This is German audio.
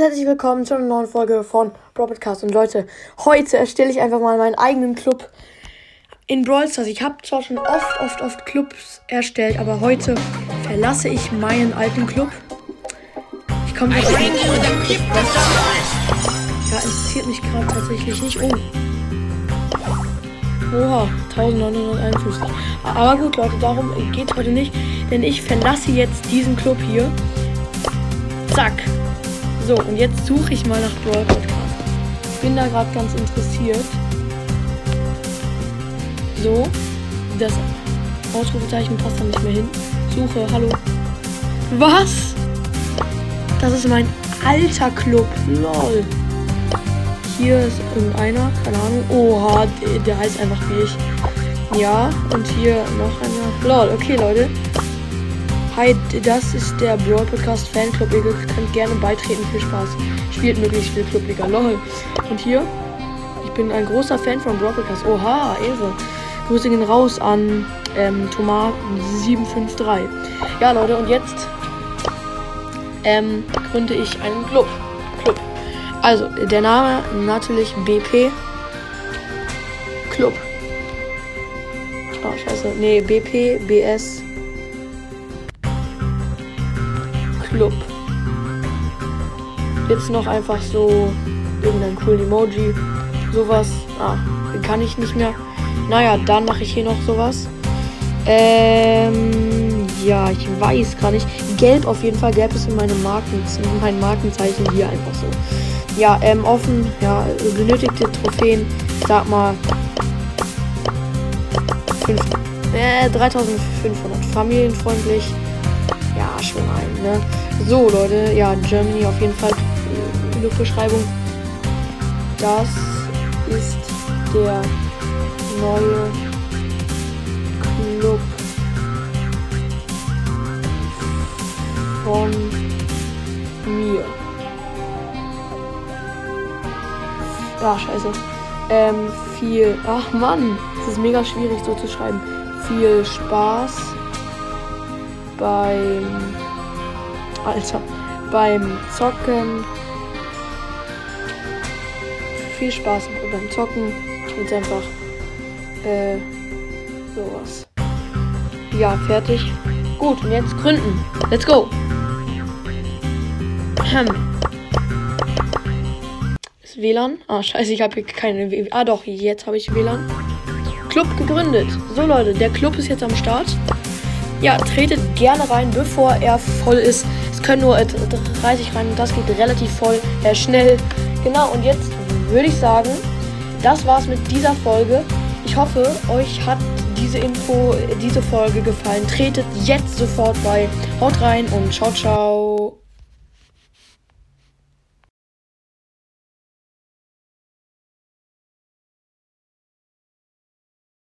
herzlich willkommen zu einer neuen Folge von Broadcast. Und Leute, heute erstelle ich einfach mal meinen eigenen Club in Brawl Stars. Ich habe zwar schon oft, oft, oft Clubs erstellt, aber heute verlasse ich meinen alten Club. Ich komme jetzt Ja, interessiert mich gerade tatsächlich nicht. Oh. Oha, 1951. Aber gut, Leute, darum geht heute nicht, denn ich verlasse jetzt diesen Club hier. Zack. So, und jetzt suche ich mal nach Brawl Podcast. Ich bin da gerade ganz interessiert. So, das Ausrufezeichen passt da nicht mehr hin. Suche, hallo. Was? Das ist mein alter Club. Lol. Hier ist irgendeiner, keine Ahnung. Oha, der, der heißt einfach wie ich. Ja, und hier noch einer. Lol, okay, Leute. Hi, das ist der Brawl Podcast Fanclub. Ihr könnt gerne beitreten. Viel Spaß. Spielt möglichst viel Clubliga. Lol. Und hier, ich bin ein großer Fan von Brawl Podcast. Oha, Ehre. Grüße gehen raus an ähm, Thomas753. Ja, Leute, und jetzt ähm, gründe ich einen Club. Club. Also, der Name natürlich BP Club. Oh, scheiße. Nee, BP, BS Club. Jetzt noch einfach so irgendein coolen Emoji. Sowas. Ah, den kann ich nicht mehr. Naja, dann mache ich hier noch sowas. Ähm, ja, ich weiß gar nicht. Gelb auf jeden Fall. Gelb ist meine Marken, mein Markenzeichen hier einfach so. Ja, ähm, offen. Ja, benötigte Trophäen. Ich sag mal. 5, äh, 3500. Familienfreundlich. Ja, schon ein, ne? So, Leute, ja, Germany auf jeden Fall Beschreibung. Das ist der neue Club von mir. Ah, scheiße. Ähm, viel. Ach Mann, es ist mega schwierig so zu schreiben. Viel Spaß beim Alter. Beim Zocken. Viel Spaß beim Zocken. Jetzt einfach. Äh. Sowas. Ja, fertig. Gut, und jetzt gründen. Let's go. Ist WLAN? Ah, scheiße, ich habe hier keine WLAN. Ah, doch, jetzt habe ich WLAN. Club gegründet. So, Leute, der Club ist jetzt am Start. Ja, tretet gerne rein, bevor er voll ist. Können nur 30 äh, rein und das geht relativ voll, äh, schnell. Genau, und jetzt würde ich sagen, das war's mit dieser Folge. Ich hoffe, euch hat diese Info, diese Folge gefallen. Tretet jetzt sofort bei. Haut rein und ciao, ciao.